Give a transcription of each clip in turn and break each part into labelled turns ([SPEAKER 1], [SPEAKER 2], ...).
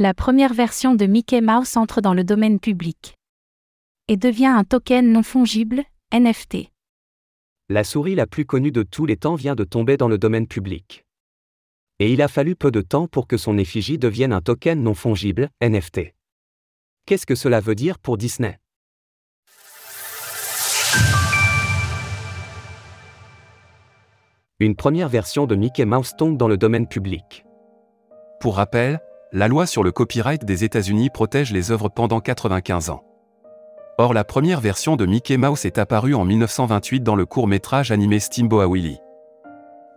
[SPEAKER 1] La première version de Mickey Mouse entre dans le domaine public et devient un token non fongible, NFT.
[SPEAKER 2] La souris la plus connue de tous les temps vient de tomber dans le domaine public. Et il a fallu peu de temps pour que son effigie devienne un token non fongible, NFT. Qu'est-ce que cela veut dire pour Disney? Une première version de Mickey Mouse tombe dans le domaine public.
[SPEAKER 3] Pour rappel, la loi sur le copyright des États-Unis protège les œuvres pendant 95 ans. Or la première version de Mickey Mouse est apparue en 1928 dans le court-métrage animé Steamboat Willie.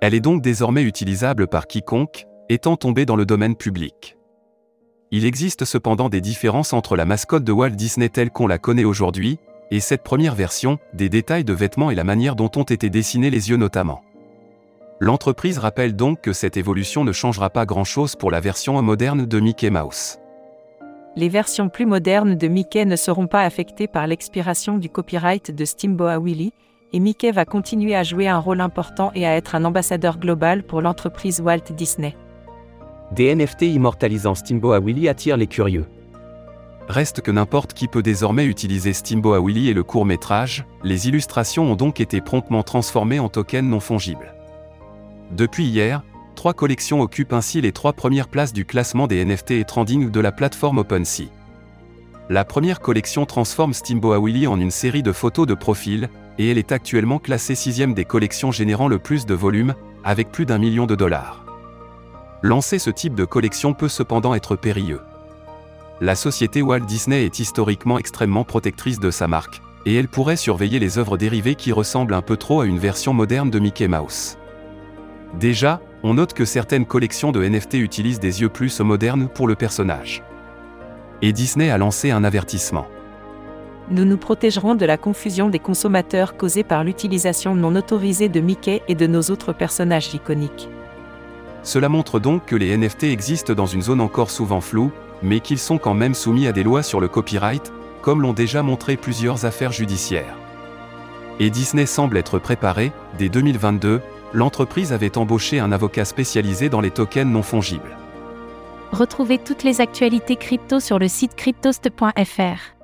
[SPEAKER 3] Elle est donc désormais utilisable par quiconque, étant tombée dans le domaine public. Il existe cependant des différences entre la mascotte de Walt Disney telle qu'on la connaît aujourd'hui, et cette première version, des détails de vêtements et la manière dont ont été dessinés les yeux notamment. L'entreprise rappelle donc que cette évolution ne changera pas grand-chose pour la version moderne de Mickey Mouse.
[SPEAKER 4] Les versions plus modernes de Mickey ne seront pas affectées par l'expiration du copyright de Steamboat Willie, et Mickey va continuer à jouer un rôle important et à être un ambassadeur global pour l'entreprise Walt Disney.
[SPEAKER 2] Des NFT immortalisant Steamboat Willie attirent les curieux.
[SPEAKER 3] Reste que n'importe qui peut désormais utiliser Steamboat Willie et le court métrage, les illustrations ont donc été promptement transformées en tokens non fongibles. Depuis hier, trois collections occupent ainsi les trois premières places du classement des NFT et trending de la plateforme OpenSea. La première collection transforme Steamboat Willie en une série de photos de profil, et elle est actuellement classée sixième des collections générant le plus de volume, avec plus d'un million de dollars. Lancer ce type de collection peut cependant être périlleux. La société Walt Disney est historiquement extrêmement protectrice de sa marque, et elle pourrait surveiller les œuvres dérivées qui ressemblent un peu trop à une version moderne de Mickey Mouse. Déjà, on note que certaines collections de NFT utilisent des yeux plus modernes pour le personnage. Et Disney a lancé un avertissement.
[SPEAKER 4] Nous nous protégerons de la confusion des consommateurs causée par l'utilisation non autorisée de Mickey et de nos autres personnages iconiques.
[SPEAKER 3] Cela montre donc que les NFT existent dans une zone encore souvent floue, mais qu'ils sont quand même soumis à des lois sur le copyright, comme l'ont déjà montré plusieurs affaires judiciaires. Et Disney semble être préparé, dès 2022, l'entreprise avait embauché un avocat spécialisé dans les tokens non fongibles.
[SPEAKER 1] Retrouvez toutes les actualités crypto sur le site cryptost.fr.